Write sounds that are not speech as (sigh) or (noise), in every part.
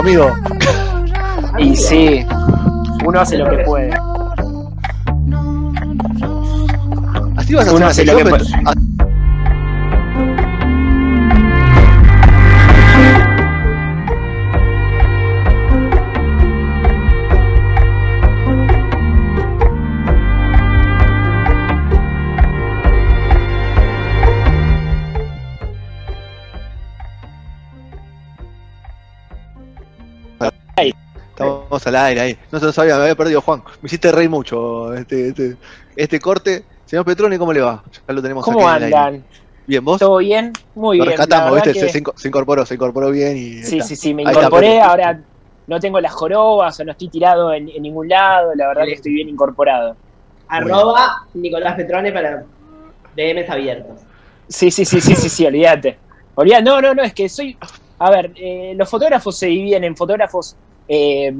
Amigo. Y sí, uno hace lo que puede. Así vas a Uno hace lo que puede. Estamos al aire ahí. No se lo sabía, me había perdido Juan. Me hiciste reír mucho este, este, este corte. Señor Petroni, ¿cómo le va? Ya lo tenemos ¿Cómo aquí en el aire. andan? Bien, ¿vos? ¿Todo bien? Muy lo bien. rescatamos, ¿viste? Se- que- Se, inco- se incorporó, se incorporó bien y. Sí, está. sí, sí, me está, incorporé, ahora no tengo las jorobas o no estoy tirado en, en ningún lado, la verdad que estoy bien incorporado. Arroba Nicolás Petrone para DMs abiertos. Sí, sí, sí, sí, sí, sí, olvídate. Olvídate, no, no, no, es que soy. A ver, eh, los fotógrafos se dividen en fotógrafos eh,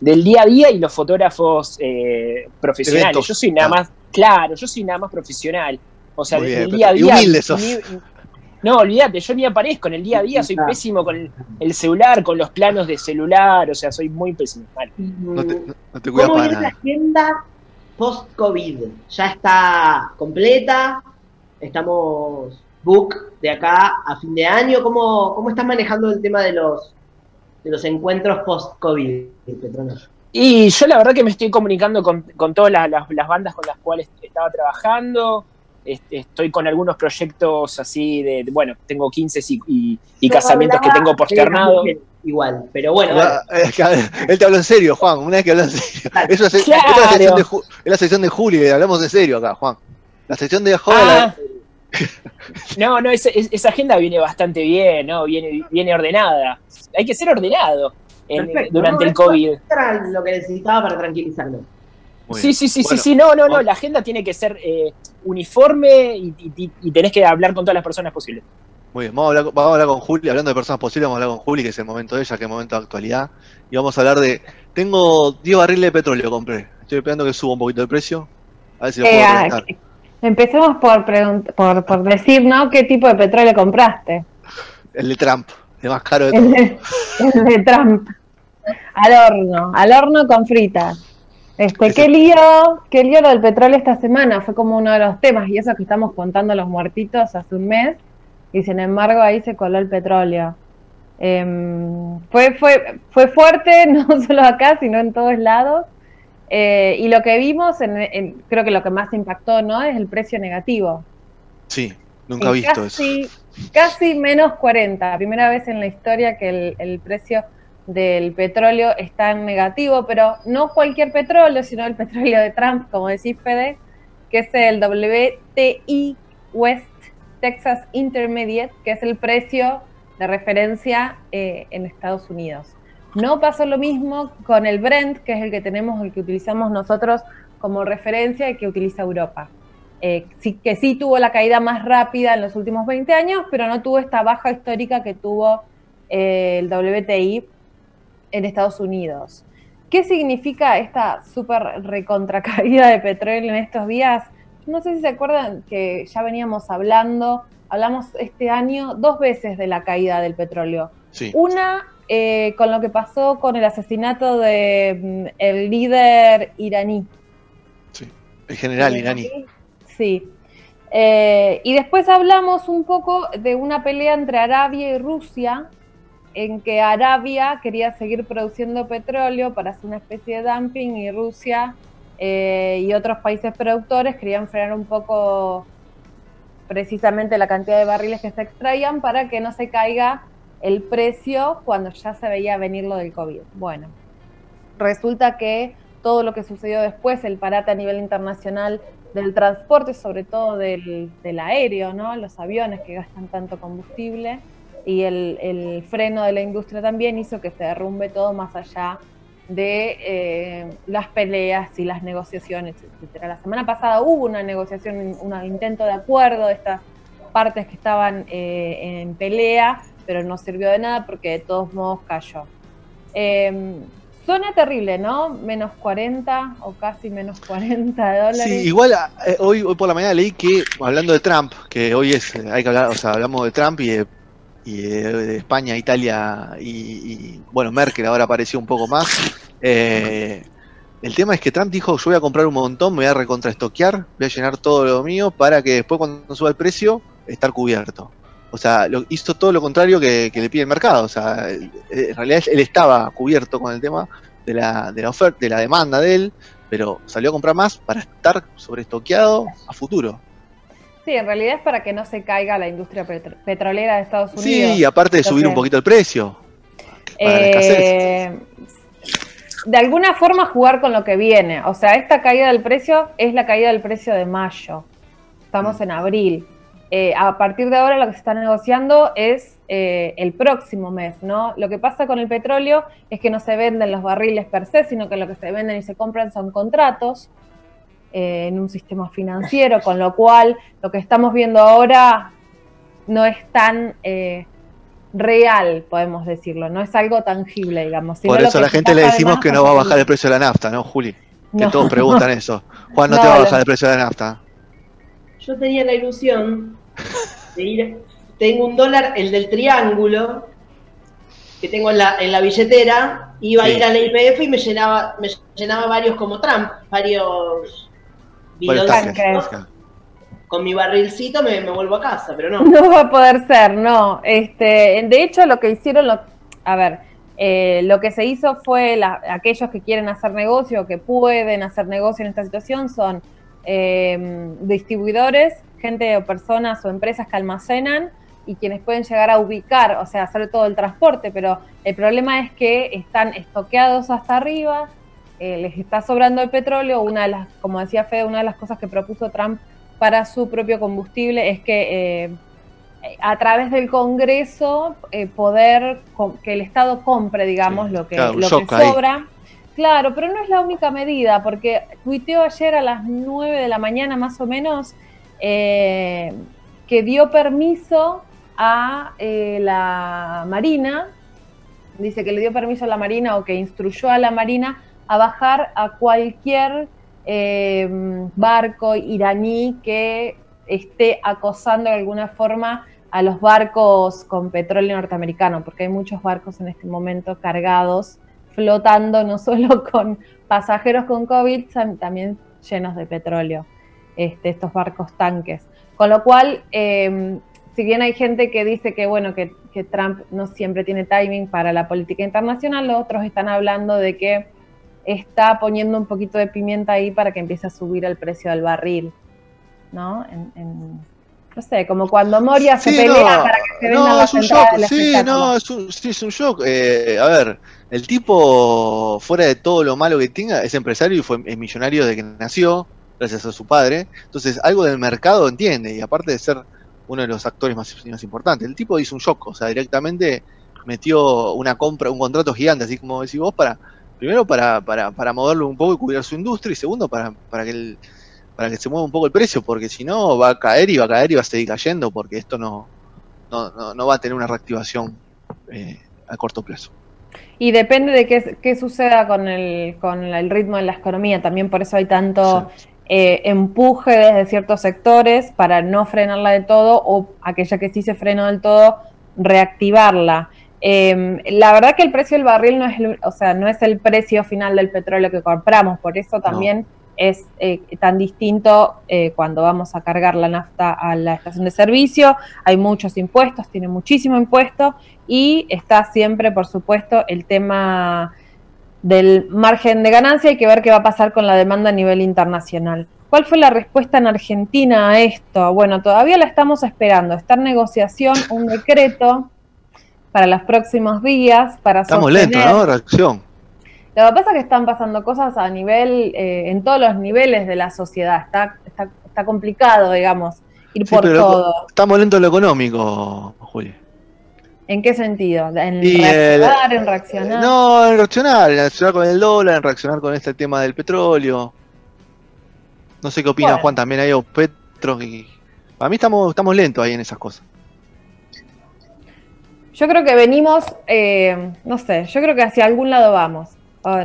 del día a día y los fotógrafos eh, profesionales. Eventos. Yo soy nada Ah. más, claro, yo soy nada más profesional. O sea, Muy del bien, día a día. humilde sos. ni- no, olvídate, yo ni aparezco en el día a día, soy Ah. pésimo con el, el celular, con los planos de celular, o sea, soy muy pésimo. No te, no- no te ¿Cómo para viene la agenda post-COVID? Ya está completa, estamos book de acá a fin de año. ¿Cómo, cómo estás manejando el tema de los, de los encuentros post-COVID, Petrona? Y yo la verdad que me estoy comunicando con, con todas las, las- las bandas con las cuales estaba trabajando. Este, estoy con algunos proyectos así de, de- bueno, tengo 15 y, y- casamientos que tengo posternados. Igual, pero bueno, es que, él te habló en serio, Juan. Una vez que habló en serio. Eso es, la sección de, es la sección de Juli. Hablamos en serio acá, Juan. La sección de joda. Ah, (laughs) no, no, esa, es- esa agenda viene bastante bien, ¿no? Viene, viene ordenada. Hay que ser ordenado en- Perfecto. durante No, el COVID. era lo que necesitaba para tranquilizarme. Muy Sí, bien. sí, sí, Bueno, sí, sí, no, no, no, la agenda tiene que ser eh, uniforme y, y- y tenés que hablar con todas las personas posibles. Muy bien, vamos a, hablar, vamos a hablar con Juli, hablando de personas posibles, vamos a hablar con Juli, que es el momento de ella, que es el momento de actualidad. Y vamos a hablar de. Tengo 10 barriles de petróleo, compré. Estoy esperando que suba un poquito el precio. A ver si lo Eh, puedo. Empecemos por, por, por decir, ¿no? ¿Qué tipo de petróleo compraste? El de Trump, el más caro de (laughs) todos. el de Trump. Al horno, al horno con fritas. Este, Ese- qué lío, qué lío lo del petróleo esta semana, fue como uno de los temas, y eso que estamos contando los muertitos hace un mes, y sin embargo ahí se coló el petróleo. Em, fue, fue, fue fuerte, (laughs) no solo acá, sino en todos lados. Eh, y lo que vimos, en, en- creo que lo que más impactó, ¿no? Es el precio negativo. Sí, nunca he visto eso. casi, Casi menos 40. Primera vez en la historia que el, el precio del petróleo está en negativo, pero no cualquier petróleo, sino el (laughs) petróleo de Trump, como decís, Fede, que es el WTI West Texas Intermediate, que es el precio de referencia eh, en Estados Unidos. No pasó lo mismo con el Brent, que es el que tenemos, el que utilizamos nosotros como referencia y que utiliza Europa. Eh, sí, que sí tuvo la caída más rápida en los últimos 20 años, pero no tuvo esta baja histórica que tuvo eh, el WTI en Estados Unidos. ¿Qué significa esta súper recontracaída de petróleo en estos días? no sé si se acuerdan que ya veníamos hablando, hablamos este año dos veces de la caída del petróleo. Sí. Una eh, con lo que pasó con el asesinato de mm, el líder iraní. El general iraní. Sí. Eh, y después hablamos un poco de una pelea entre Arabia y Rusia, en que Arabia quería seguir produciendo petróleo para hacer una especie de dumping y Rusia eh, y otros países productores querían frenar un poco precisamente la cantidad de barriles que se extraían para que no se caiga el precio cuando ya se veía venir lo del COVID. Bueno, resulta que todo lo que sucedió después, el parate a nivel internacional del transporte, sobre todo del, del aéreo, ¿no? los aviones que gastan tanto combustible, y el, el, freno de la industria también hizo que se derrumbe todo más allá de eh, las peleas y las negociaciones, etc. La semana pasada hubo una negociación, un intento de acuerdo de estas partes que estaban eh, en pelea, pero no sirvió de nada porque de todos modos cayó. Eh, Suena terrible, ¿no? Menos 40 o casi menos 40 dólares. Sí, igual eh, hoy, hoy por la mañana leí que, hablando de Trump, que hoy es, hay que hablar, o sea, hablamos de Trump y de, España, Italia y, y, bueno, Merkel ahora apareció un poco más. Eh, el tema es que Trump dijo, yo voy a comprar un montón, me voy a recontraestoquear, voy a llenar todo lo mío para que después cuando suba el precio, estar cubierto. O sea, lo, hizo todo lo contrario que, que, le pide el mercado. O sea, en realidad él estaba cubierto con el tema de la, de la oferta, de la demanda de él, pero salió a comprar más para estar sobreestoqueado a futuro. Sí, en realidad es para que no se caiga la industria petro petrolera de Estados Unidos. Sí, y aparte de subir un poquito el precio. Para eh, de alguna forma jugar con lo que viene. O sea, esta caída del precio es la caída del precio de mayo. Estamos mm. en abril. Eh, a partir de ahora lo que se está negociando es eh, el próximo mes, ¿no? Lo que pasa con el petróleo es que no se venden los barriles per se, sino que lo que se venden y se compran son contratos eh, en un sistema financiero, con lo cual lo que estamos viendo ahora no es tan eh, real, podemos decirlo, no es algo tangible, digamos. Por eso a la gente le decimos que no va a bajar el precio de la nafta, ¿no, Juli? Que No. todos preguntan eso. Juan, no, No, (laughs) te va a bajar el precio de la nafta. Yo tenía la ilusión (laughs) de ir. Tengo un dólar, el del triángulo, que tengo en la, en la billetera. Iba Sí. a ir a la IPF y me llenaba, me llenaba varios como Trump, varios. Con mi barrilcito me, me vuelvo a casa, pero no. No va a poder ser, no. Este, de hecho, lo que hicieron, lo, a ver, eh, lo que se hizo fue la- aquellos que quieren hacer negocio, que pueden hacer negocio en esta situación, son eh, distribuidores, gente o personas o empresas que almacenan y quienes pueden llegar a ubicar, o sea, hacer todo el transporte, pero el problema es que están estoqueados hasta arriba, eh, les está sobrando el petróleo, una de las, como decía Fede, una de las cosas que propuso Trump para su propio combustible es que eh, a través del Congreso eh, poder que el Estado compre, digamos, Sí, lo que, claro, lo ahí. sobra. Claro, pero no es la única medida, porque tuiteó ayer a las 9 de la mañana más o menos eh, que dio permiso a eh, la Marina, dice que le dio permiso a la Marina o que instruyó a la Marina a bajar a cualquier eh, barco iraní que esté acosando de alguna forma a los barcos con petróleo norteamericano, porque hay muchos barcos en este momento cargados, flotando no (laughs) solo con pasajeros con COVID, también llenos de petróleo, este, estos barcos tanques. Con lo cual, eh, si bien hay gente que dice que bueno que, que Trump no siempre tiene timing para la política internacional, los otros están hablando de que está poniendo un poquito de pimienta ahí para que empiece a subir el precio del barril, ¿no? En, en- no sé, como cuando Moria se Sí, pelea no, para que se no, vendan las es un shock, sí, no, es un, sí, es un shock. Eh, a ver, el tipo, fuera de todo lo malo que tenga, es empresario y fue es millonario desde que nació, gracias a su padre. Entonces, algo del mercado entiende, y aparte de ser uno de los actores más, más importantes, el tipo hizo un shock, o sea, directamente metió una compra, un contrato gigante, así como decís vos, para, primero para, para, para moverlo un poco y cubrir su industria, y segundo para, para que el, para que se mueva un poco el precio, porque si no va a caer y va a caer y va a seguir cayendo, porque esto no, no, no, no va a tener una reactivación eh, a corto plazo. Y depende de qué, qué suceda con el, con el ritmo de la economía, también por eso hay tanto eh, empuje desde ciertos sectores para no frenarla de todo o aquella que sí se frenó del todo, reactivarla. Em, la verdad que el precio del barril no es, el, o sea, no es el precio final del petróleo que compramos, por eso también es eh, tan distinto eh, cuando vamos a cargar la nafta a la estación de servicio. Hay muchos impuestos, tiene muchísimo impuesto y está siempre, por supuesto, el tema del margen de ganancia. Hay que ver qué va a pasar con la demanda a nivel internacional. ¿Cuál fue la respuesta en Argentina a esto? Bueno, todavía la estamos esperando. Está en negociación un decreto para los próximos días para Estamos lentos, ¿no? Reacción. Lo que pasa es que están pasando cosas a nivel, eh, en todos los niveles de la sociedad. Está, está, está complicado, digamos, ir por todo. Estamos lentos en lo económico, Juli. ¿En qué sentido? ¿En reaccionar, en reaccionar? No, en reaccionar, en reaccionar con el dólar, en reaccionar con este tema del petróleo. No sé qué opina Juan también o Petro. Y... Para mí estamos, estamos lentos ahí en esas cosas. Yo creo que venimos, eh, no sé, yo creo que hacia algún lado vamos.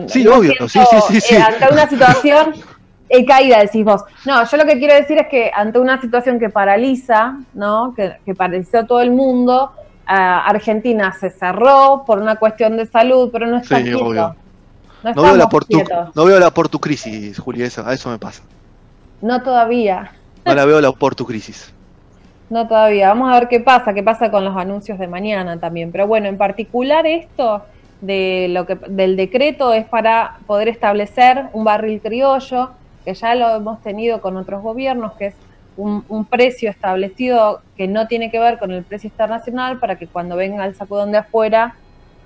sí, obvio, sí, sí, sí, eh, ante una situación (laughs) en caída, decís vos. No, yo lo que quiero decir es que ante una situación que paraliza, ¿no? Que, que paralizó todo el mundo, Argentina se cerró por una cuestión de salud, pero no está sí, obvio. No, no, veo la por tu, no veo la eso, a eso me pasa. No todavía. No la veo la por tu crisis. No todavía. Vamos a ver qué pasa, qué pasa con los anuncios de mañana también. Pero bueno, en particular esto de lo que del decreto es para poder establecer un barril criollo, que ya lo hemos tenido con otros gobiernos, que es un, precio establecido que no tiene que ver con el precio internacional para que cuando venga el sacudón de afuera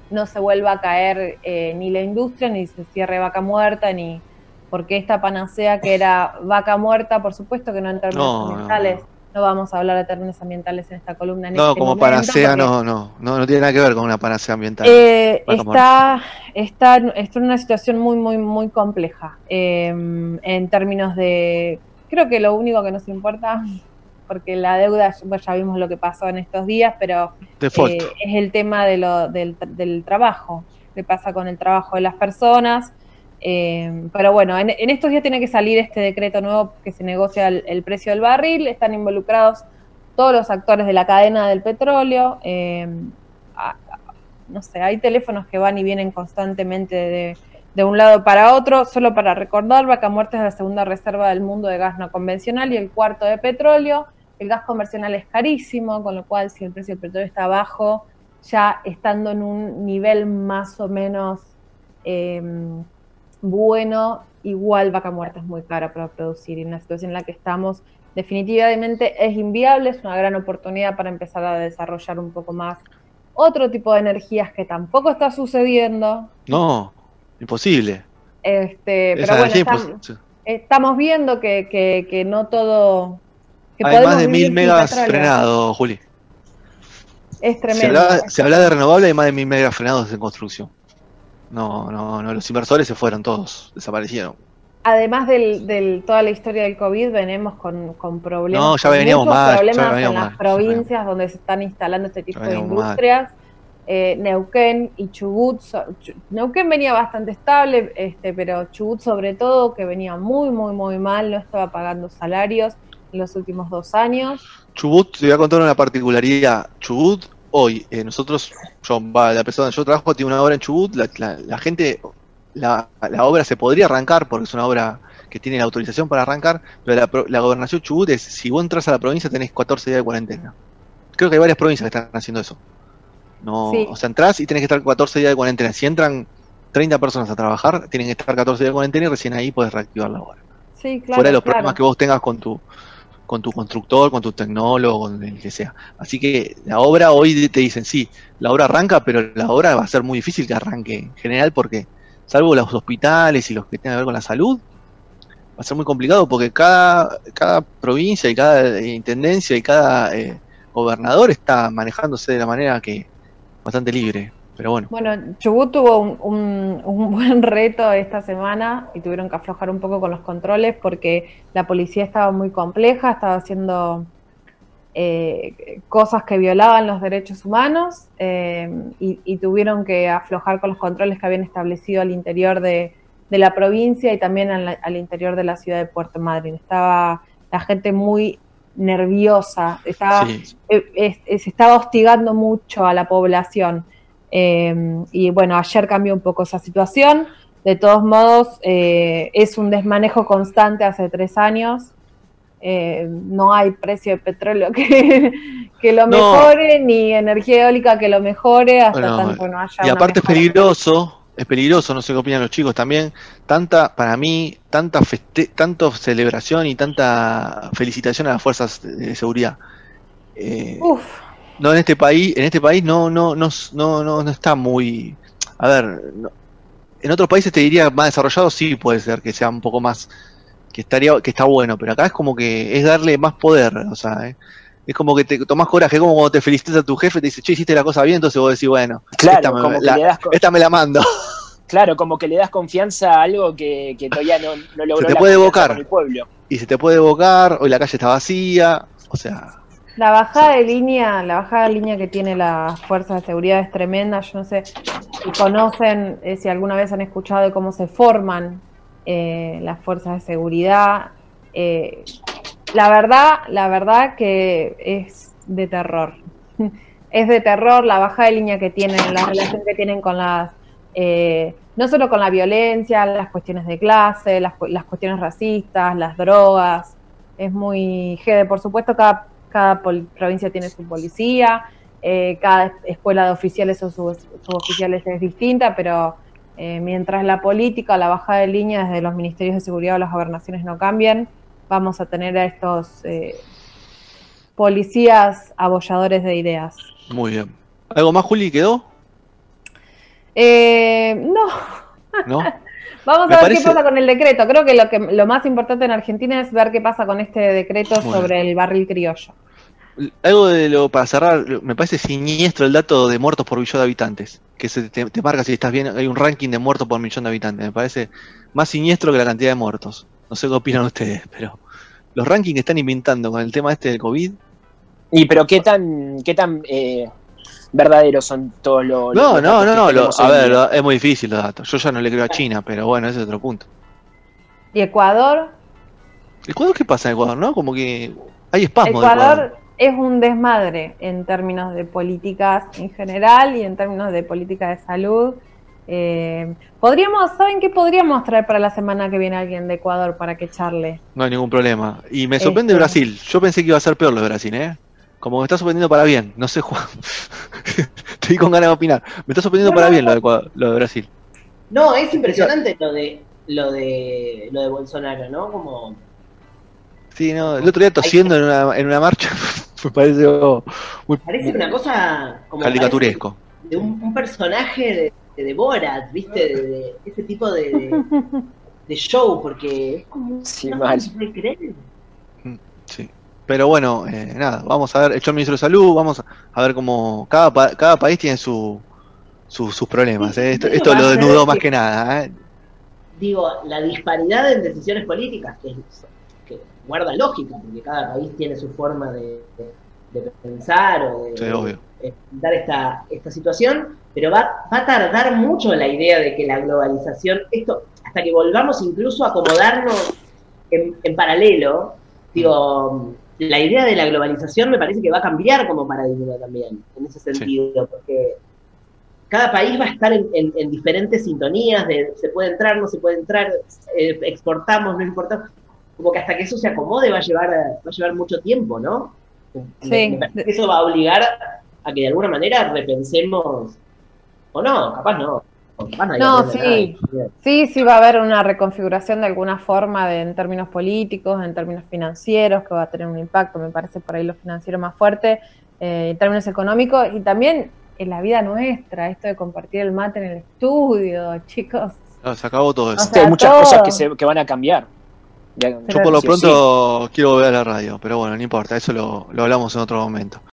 no se vuelva a caer eh, ni la industria, ni se cierre vaca muerta, ni porque esta panacea que era vaca muerta, por supuesto que no en términos ambientales. No, vamos a hablar de términos ambientales en esta columna. no, este como panacea no, no, no, no tiene nada que ver con una panacea ambiental. Eh, está, está, está, en una situación muy, muy, muy compleja em, en términos de creo que lo único que nos importa, porque la deuda, ya vimos lo que pasó en estos días, pero eh, es el tema de lo, del, trabajo, qué pasa con el trabajo de las personas. Eh, pero bueno, en, estos días tiene que salir este decreto nuevo que se negocia el, precio del barril, están involucrados todos los actores de la cadena del petróleo. Eh, no sé, hay teléfonos que van y vienen constantemente de de un lado para otro. Solo para recordar, Vaca Muerta es la segunda reserva del mundo de gas no convencional y el cuarto de petróleo. El gas convencional es carísimo, con lo cual si el precio del petróleo está bajo, ya estando en un nivel más o menos em, bueno, igual Vaca Muerta es muy cara para producir y en la situación en la que estamos definitivamente es inviable, es una gran oportunidad para empezar a desarrollar un poco más otro tipo de energías que tampoco está sucediendo. No, Imposible. Este, pero bueno, estamos, viendo que, que, no todo. Hay más de mil megas frenados, Juli. Es tremendo. Se habla, de renovable, hay más de mil megas frenados en construcción. No, no, no, los inversores se fueron todos, desaparecieron. Además del, del toda la historia del COVID, venimos con, con problemas. No, ya veníamos más. Problemas en las provincias donde se están instalando este tipo de industrias. Eh, Neuquén y Chubut. Neuquén venía bastante estable, este, pero Chubut sobre todo, que venía muy, muy, muy mal, no estaba pagando salarios en los últimos dos años. Chubut, te voy a contar una particularidad. Chubut, hoy, eh, nosotros, yo, la persona yo trabajo tiene una obra en Chubut, la, gente, la, obra se podría arrancar porque es una obra que tiene la autorización para arrancar, pero la, la gobernación Chubut es, si vos entras a la provincia tenés 14 días de cuarentena. Creo que hay varias provincias que están haciendo eso. No, O sea, entras y tienes que estar 14 días de cuarentena. Si entran 30 personas a trabajar, tienen que estar 14 días de cuarentena y recién ahí puedes reactivar la obra. Sí, claro, Fuera de los problemas que vos tengas con tu con tu constructor, con tu tecnólogo, con el que sea. Así que la obra hoy te dicen, sí, la obra arranca, pero la obra va a ser muy difícil que arranque en general porque, salvo los hospitales y los que tengan que ver con la salud, va a ser muy complicado porque cada, cada provincia y cada intendencia y cada eh, gobernador está manejándose de la manera que, bastante libre, pero bueno. Bueno, Chubut tuvo un, (laughs) buen reto esta semana y tuvieron que aflojar un poco con los controles porque la policía estaba muy compleja, estaba haciendo eh, cosas que violaban los derechos humanos eh, y, tuvieron que aflojar con los controles que habían establecido al interior de, de la provincia y también al, al interior de la ciudad de Puerto Madryn. Estaba la gente muy nerviosa, estaba, Sí. eh, eh, se estaba hostigando mucho a la población. Eh, y bueno, ayer cambió un poco esa situación. De todos modos, eh, es un desmanejo constante hace tres años. Eh, no hay precio de petróleo que, (laughs) que lo No. mejore, ni energía eólica que lo mejore, hasta tanto no haya Y aparte es peligroso, es peligroso, no sé qué opinan los chicos también, tanta, para mí, tanta feste tanto celebración y tanta felicitación a las fuerzas de seguridad. Eh, Uf, no en este país, en este país no, no, no, no, no, no está muy, a ver, no- en otros países te diría más desarrollados sí puede ser que sea un poco más, que estaría, que está bueno, pero acá es como que es darle más poder, o sea, eh, es como que te tomás coraje, como cuando te felicitas a tu jefe, te dice, che, hiciste la cosa bien, entonces vos decís, bueno, Claro, me- la- esta me la mando. Claro, como que le das confianza a algo que, que todavía no, no logró Se te puede evocar. con el pueblo. y se te puede evocar, hoy la calle está vacía, o sea, La bajada de línea, la bajada de línea que tiene las fuerzas de seguridad es tremenda. Yo no sé si conocen, eh, si alguna vez han escuchado de cómo se forman eh, las fuerzas de seguridad. Eh, la verdad, la verdad que es de terror. (laughs) Es de terror la bajada de línea que tienen, la relación que tienen con las, eh, no solo con la violencia, las cuestiones de clase, las, cu- las cuestiones racistas, las drogas. Es muy jede. Por supuesto, cada, cada provincia tiene su policía, eh, cada escuela de oficiales o suboficiales es distinta, pero eh, mientras la política, la bajada de línea desde los ministerios de seguridad o las gobernaciones no cambien, vamos a tener a estos eh, policías abolladores de ideas. muy bien. ¿Algo más, Juli, quedó? Eh, no, ¿No? (laughs) Vamos Me a ver parece- qué pasa con el decreto. Creo que lo, que lo más importante en Argentina es ver qué pasa con este decreto sobre el barril criollo. Algo de lo para cerrar, me parece siniestro el dato de muertos por millón de habitantes. Que se te, te marca si estás bien, hay un ranking de muertos por millón de habitantes. Me parece más siniestro que la cantidad de muertos. No sé qué opinan ustedes, pero los rankings que están inventando con el tema este del COVID. Y pero qué tan, qué tan eh, verdaderos son todos los. No, los no, no, no. lo- a ver, lo- es muy difícil los datos. Yo ya no le creo a China, pero bueno, ese es otro punto. Y Ecuador, ¿Ecuador qué pasa en Ecuador, no? Como que hay espasmo de Ecuador Ecuador. es un desmadre en términos de políticas en general y en términos de política de salud. Eh, podríamos, ¿saben qué podríamos traer para la semana que viene alguien de Ecuador para que charle? No hay ningún problema. Y me sorprende Este- Brasil. Yo pensé que iba a ser peor lo de Brasil, ¿eh? Como me está sorprendiendo para bien. No sé, Juan. (laughs) Estoy con ganas de opinar. Me está sorprendiendo No, para no, bien lo de, Ecuador- lo de Brasil. No, es impresionante lo de lo de lo de Bolsonaro, ¿no? Como Sí, no. El otro día tosiendo en una, en una marcha (laughs) me pareció muy, parece una cosa como caricaturesco. de un, un personaje de, de Borat, ¿viste? De, de ese tipo de, de, (laughs) de show, porque es como Sí, no mal. se puede creer. Sí. Pero bueno, eh, nada, vamos a ver, echó el ministro de salud, vamos a ver cómo cada, pa- cada país tiene su, su- sus problemas. ¿eh? Esto, esto lo desnudó que- más que nada. ¿eh? Digo, la disparidad en decisiones políticas, que, es- que guarda lógica, porque cada país tiene su forma de, de- de pensar o de, Sí, obvio. de dar esta, esta situación, pero va, va a tardar mucho la idea de que la globalización, esto, hasta que volvamos incluso a acomodarnos en, en paralelo, digo, la idea de la globalización me parece que va a cambiar como paradigma también, en ese sentido, porque cada país va a estar en, en- en diferentes sintonías de se puede entrar, no se puede entrar, eh, exportamos, no importamos. Como que hasta que eso se acomode va a llevar, va a llevar mucho tiempo, ¿no? Sí. Me- me parece que eso va a obligar a que de alguna manera repensemos, o no, capaz no. No, sí. Sí, sí va a haber una reconfiguración de alguna forma de- en términos políticos, en términos financieros, que va a tener un impacto, me parece por ahí lo financiero más fuerte, eh, en términos económicos y también en la vida nuestra, esto de compartir el mate en el estudio, (laughs) chicos. No, se acabó todo eso. O sea, hay muchas todo. cosas que, se, que van a cambiar. Ya- Yo por lo sí o sí. pronto quiero volver a la radio, pero bueno, no importa, eso lo, lo hablamos en otro momento.